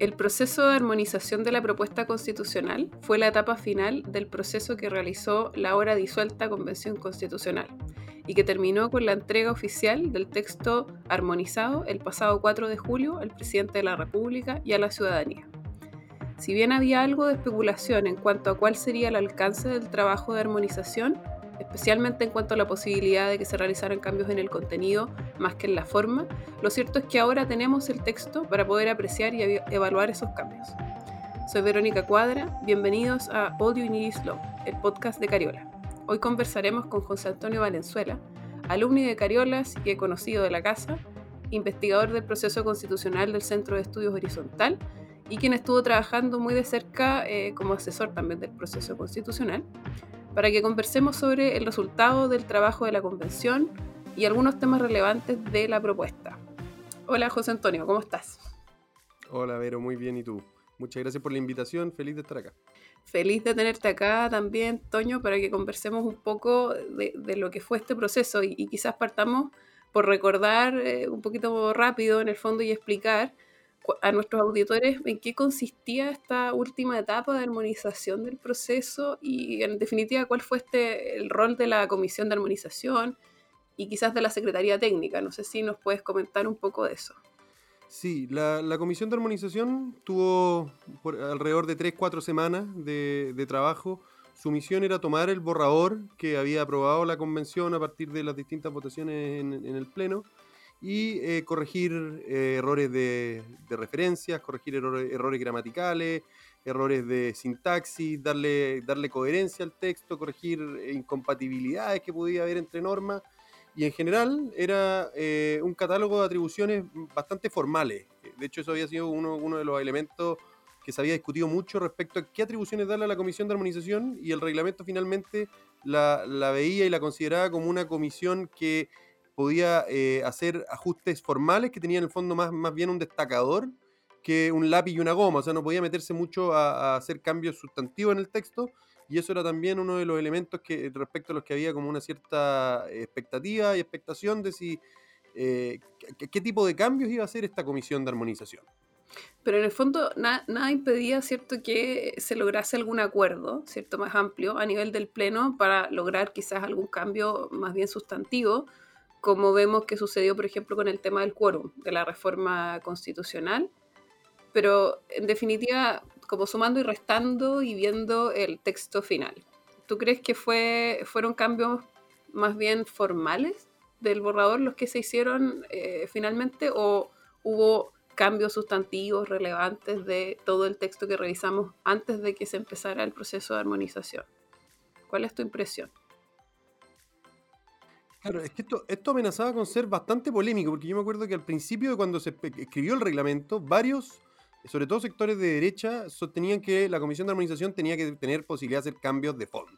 El proceso de armonización de la propuesta constitucional fue la etapa final del proceso que realizó la ahora disuelta Convención Constitucional y que terminó con la entrega oficial del texto armonizado el pasado 4 de julio al presidente de la República y a la ciudadanía. Si bien había algo de especulación en cuanto a cuál sería el alcance del trabajo de armonización, especialmente en cuanto a la posibilidad de que se realizaran cambios en el contenido más que en la forma, lo cierto es que ahora tenemos el texto para poder apreciar y evaluar esos cambios. Soy Verónica Cuadra, bienvenidos a All You Need Is Love, el podcast de Cariola. Hoy conversaremos con José Antonio Valenzuela, alumni de Cariolas y conocido de la casa, investigador del proceso constitucional del Centro de Estudios Horizontal y quien estuvo trabajando muy de cerca eh, como asesor también del proceso constitucional, para que conversemos sobre el resultado del trabajo de la convención y algunos temas relevantes de la propuesta. Hola José Antonio, ¿cómo estás? Hola Vero, muy bien, ¿y tú? Muchas gracias por la invitación, feliz de estar acá. Feliz de tenerte acá también, Toño, para que conversemos un poco de, lo que fue este proceso y, quizás partamos por recordar eh, un poquito rápido en el fondo y explicar a nuestros auditores en qué consistía esta última etapa de armonización del proceso y en definitiva cuál fue este el rol de la comisión de armonización y quizás de la Secretaría Técnica. No sé si nos puedes comentar un poco de eso. Sí, la, comisión de armonización tuvo alrededor de 3-4 semanas de, trabajo. Su misión era tomar el borrador que había aprobado la convención a partir de las distintas votaciones en el Pleno y eh, corregir eh, errores de, de, referencias, corregir errores, gramaticales, errores de sintaxis, darle, darle coherencia al texto, corregir eh, incompatibilidades que podía haber entre normas. Y en general era un catálogo de atribuciones bastante formales. De hecho, eso había sido uno, uno de los elementos que se había discutido mucho respecto a qué atribuciones darle a la Comisión de Armonización y el reglamento finalmente la, la veía y la consideraba como una comisión que podía eh, hacer ajustes formales que tenían en el fondo más, más bien un destacador que un lápiz y una goma, o sea, no podía meterse mucho a, hacer cambios sustantivos en el texto, y eso era también uno de los elementos que respecto a los que había como una cierta expectativa y expectación de si eh, qué, tipo de cambios iba a hacer esta comisión de armonización. Pero en el fondo nada impedía, ¿cierto?, que se lograse algún acuerdo, ¿cierto?, más amplio a nivel del Pleno para lograr quizás algún cambio más bien sustantivo, como vemos que sucedió, por ejemplo, con el tema del quórum, de la reforma constitucional. Pero en definitiva, como sumando y restando y viendo el texto final. ¿Tú crees que fue, fueron cambios más bien formales del borrador los que se hicieron eh, finalmente o hubo cambios sustantivos relevantes de todo el texto que revisamos antes de que se empezara el proceso de armonización? ¿Cuál es tu impresión? Claro, es que esto, esto amenazaba con ser bastante polémico, porque yo me acuerdo que al principio de cuando se escribió el reglamento, varios, sobre todo sectores de derecha, sostenían que la Comisión de Armonización tenía que tener posibilidad de hacer cambios de fondo,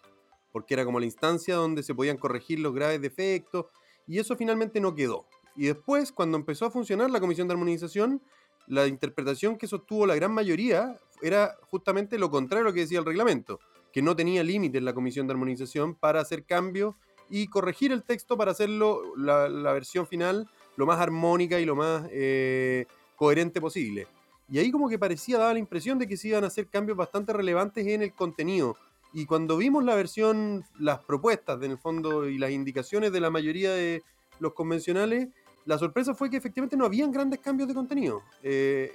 porque era como la instancia donde se podían corregir los graves defectos, y eso finalmente no quedó. Y después, cuando empezó a funcionar la Comisión de Armonización, la interpretación que sostuvo la gran mayoría era justamente lo contrario a lo que decía el reglamento, que no tenía límites la Comisión de Armonización para hacer cambios y corregir el texto para hacerlo la, versión final lo más armónica y lo más eh, coherente posible. Y ahí como que parecía, daba la impresión de que se iban a hacer cambios bastante relevantes en el contenido. Y cuando vimos la versión, las propuestas en el fondo y las indicaciones de la mayoría de los convencionales, la sorpresa fue que efectivamente no habían grandes cambios de contenido. Eh,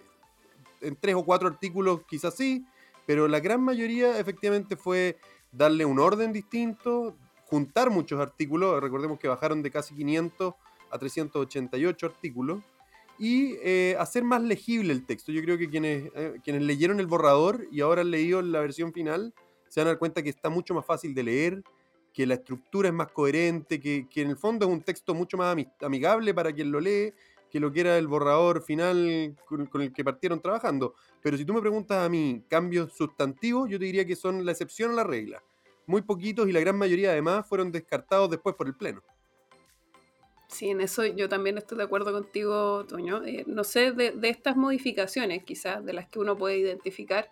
en tres o cuatro artículos quizás sí, pero la gran mayoría efectivamente fue darle un orden distinto, juntar muchos artículos, recordemos que bajaron de casi 500 a 388 artículos, y eh, hacer más legible el texto. Yo creo que quienes, eh, quienes leyeron el borrador y ahora han leído la versión final, se van a dar cuenta que está mucho más fácil de leer, que la estructura es más coherente, que, que en el fondo es un texto mucho más amigable para quien lo lee, que lo que era el borrador final con, con, el que partieron trabajando. Pero si tú me preguntas a mí cambios sustantivos, yo te diría que son la excepción a la regla muy poquitos y la gran mayoría además fueron descartados después por el Pleno. Sí, en eso yo también estoy de acuerdo contigo, Toño. Eh, no sé, de, estas modificaciones quizás, de las que uno puede identificar,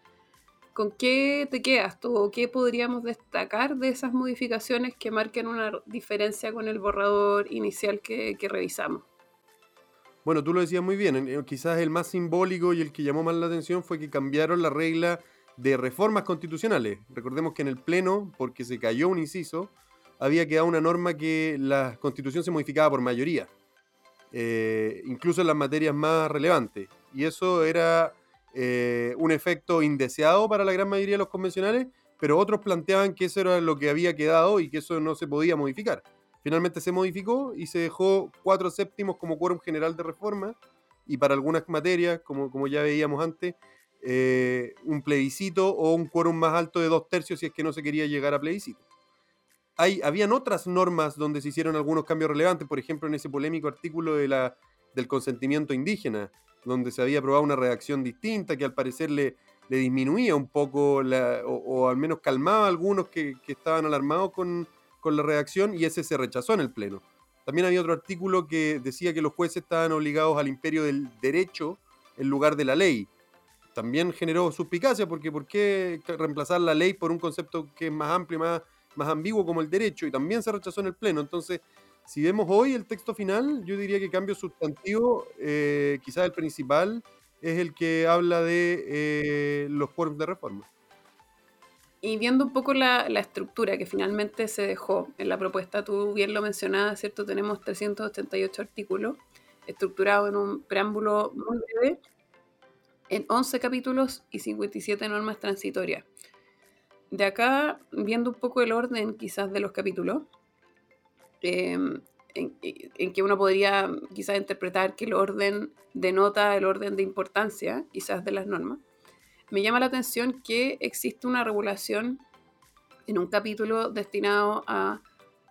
¿con qué te quedas tú o qué podríamos destacar de esas modificaciones que marquen una diferencia con el borrador inicial que, revisamos? Bueno, tú lo decías muy bien, quizás el más simbólico y el que llamó más la atención fue que cambiaron la regla de reformas constitucionales. Recordemos que en el Pleno, porque se cayó un inciso, había quedado una norma que la constitución se modificaba por mayoría, eh, incluso en las materias más relevantes. Y eso era eh, un efecto indeseado para la gran mayoría de los convencionales, pero otros planteaban que eso era lo que había quedado y que eso no se podía modificar. Finalmente se modificó y se dejó cuatro séptimos como quórum general de reforma y para algunas materias, como, como ya veíamos antes, eh, un plebiscito o un quórum más alto de dos tercios si es que no se quería llegar a plebiscito. Hay, habían otras normas donde se hicieron algunos cambios relevantes, por ejemplo en ese polémico artículo de la, del consentimiento indígena, donde se había aprobado una redacción distinta que al parecer le, le disminuía un poco o, al menos calmaba a algunos que, estaban alarmados con, con, la redacción y ese se rechazó en el Pleno. También había otro artículo que decía que los jueces estaban obligados al imperio del derecho en lugar de la ley. También generó suspicacia porque ¿por qué reemplazar la ley por un concepto que es más amplio, más, más ambiguo como el derecho? Y también se rechazó en el Pleno. Entonces, si vemos hoy el texto final, yo diría que cambio sustantivo, eh, quizás el principal, es el que habla de eh, los cuerpos de reforma. Y viendo un poco la, estructura que finalmente se dejó en la propuesta, tú bien lo mencionabas, ¿cierto? Tenemos 388 artículos estructurados en un preámbulo muy breve, en 11 capítulos y 57 normas transitorias. De acá, viendo un poco el orden quizás de los capítulos, eh, en, que uno podría quizás interpretar que el orden denota el orden de importancia, quizás de las normas, me llama la atención que existe una regulación en un capítulo destinado a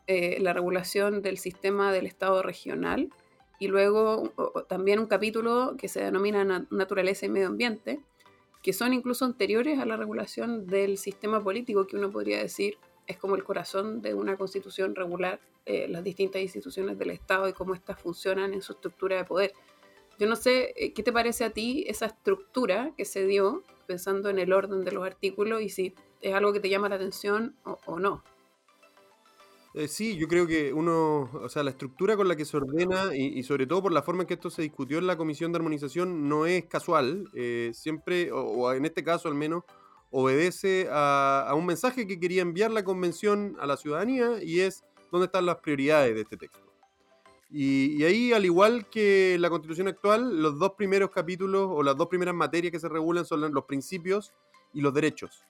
eh, la regulación del sistema del Estado regional y luego también un capítulo que se denomina naturaleza y medio ambiente, que son incluso anteriores a la regulación del sistema político que uno podría decir es como el corazón de una constitución regular eh, las distintas instituciones del Estado y cómo éstas funcionan en su estructura de poder. Yo no sé, eh, ¿qué te parece a ti esa estructura que se dio pensando en el orden de los artículos y si es algo que te llama la atención o, no? Eh, sí, yo creo que uno, o sea, la estructura con la que se ordena y, sobre todo por la forma en que esto se discutió en la Comisión de Armonización no es casual, siempre, o, en este caso al menos, obedece a, un mensaje que quería enviar la convención a la ciudadanía y es dónde están las prioridades de este texto. Y, ahí, al igual que la constitución actual, los dos primeros capítulos o las dos primeras materias que se regulan son los principios y los derechos.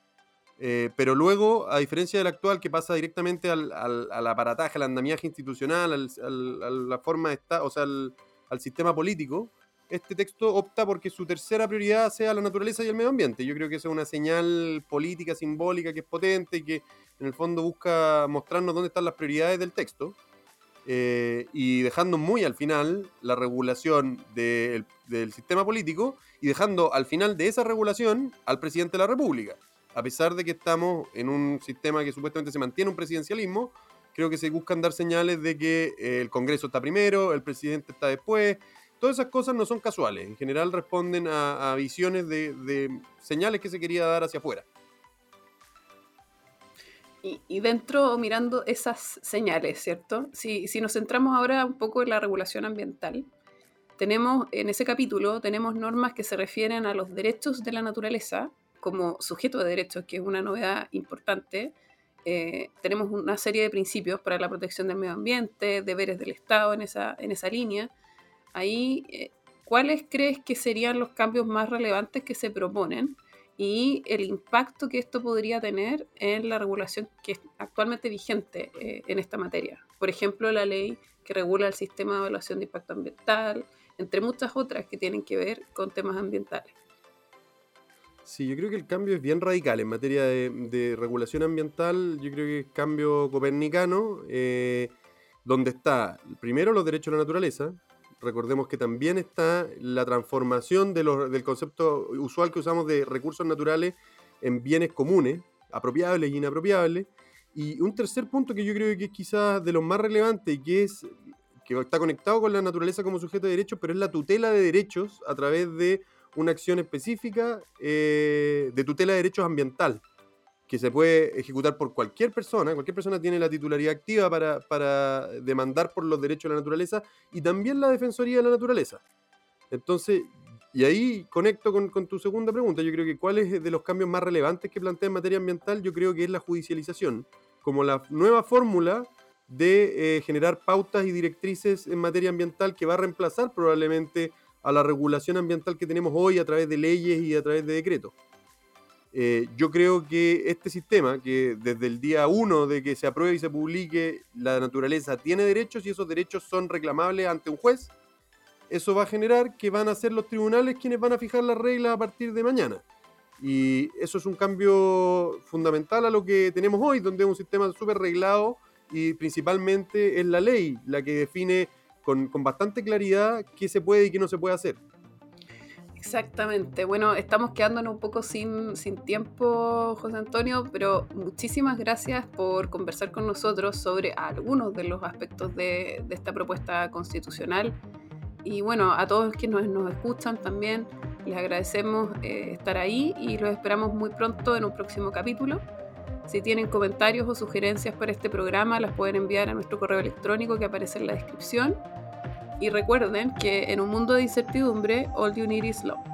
Eh, pero luego, a diferencia del actual, que pasa directamente al, al, aparataje, al andamiaje institucional, a la forma de o sea, al sistema político, este texto opta porque su tercera prioridad sea la naturaleza y el medio ambiente. Yo creo que esa es una señal política, simbólica, que es potente y que en el fondo busca mostrarnos dónde están las prioridades del texto. Eh, y dejando muy al final la regulación del sistema político y dejando al final de esa regulación al presidente de la República. A pesar de que estamos en un sistema que supuestamente se mantiene un presidencialismo, creo que se buscan dar señales de que eh, el Congreso está primero, el presidente está después, todas esas cosas no son casuales, en general responden a, visiones de, señales que se quería dar hacia afuera. Y, dentro, mirando esas señales, ¿cierto? Si, si, nos centramos ahora un poco en la regulación ambiental, tenemos en ese capítulo, tenemos normas que se refieren a los derechos de la naturaleza como sujeto de derechos, que es una novedad importante. Eh, tenemos una serie de principios para la protección del medio ambiente, deberes del Estado en esa, en esa línea ahí, eh, ¿cuáles crees que serían los cambios más relevantes que se proponen y el impacto que esto podría tener en la regulación que es actualmente vigente eh, en esta materia? Por ejemplo, la ley que regula el sistema de evaluación de impacto ambiental, entre muchas otras que tienen que ver con temas ambientales. Sí, yo creo que el cambio es bien radical en materia de, regulación ambiental. Yo creo que es cambio copernicano, eh, donde está primero los derechos de la naturaleza, recordemos que también está la transformación del concepto usual que usamos de recursos naturales en bienes comunes, apropiables e inapropiables. Y un tercer punto que yo creo que es quizás de los más relevantes y que es que está conectado con la naturaleza como sujeto de derechos, pero es la tutela de derechos a través de una acción específica eh, de tutela de derechos ambiental, que se puede ejecutar por cualquier persona, cualquier persona tiene la titularidad activa para, para demandar por los derechos de la naturaleza y también la Defensoría de la Naturaleza. Entonces, y ahí conecto con, tu segunda pregunta. Yo creo que cuál es de los cambios más relevantes que plantea en materia ambiental, yo creo que es la judicialización, como la nueva fórmula de eh, generar pautas y directrices en materia ambiental que va a reemplazar probablemente a la regulación ambiental que tenemos hoy a través de leyes y a través de decretos. Eh, yo creo que este sistema, que desde el día uno de que se apruebe y se publique, la naturaleza tiene derechos y esos derechos son reclamables ante un juez, eso va a generar que van a ser los tribunales quienes van a fijar las reglas a partir de mañana. Y eso es un cambio fundamental a lo que tenemos hoy, donde es un sistema súper reglado y principalmente es la ley la que define con, con bastante claridad qué se puede y qué no se puede hacer. Exactamente. Bueno, estamos quedándonos un poco sin, sin, tiempo, José Antonio, pero muchísimas gracias por conversar con nosotros sobre algunos de los aspectos de, de esta propuesta constitucional. Y bueno, a todos quienes nos, nos escuchan también, les agradecemos eh, estar ahí y los esperamos muy pronto en un próximo capítulo. Si tienen comentarios o sugerencias para este programa, las pueden enviar a nuestro correo electrónico que aparece en la descripción. Y recuerden que en un mundo de incertidumbre, all you need is love.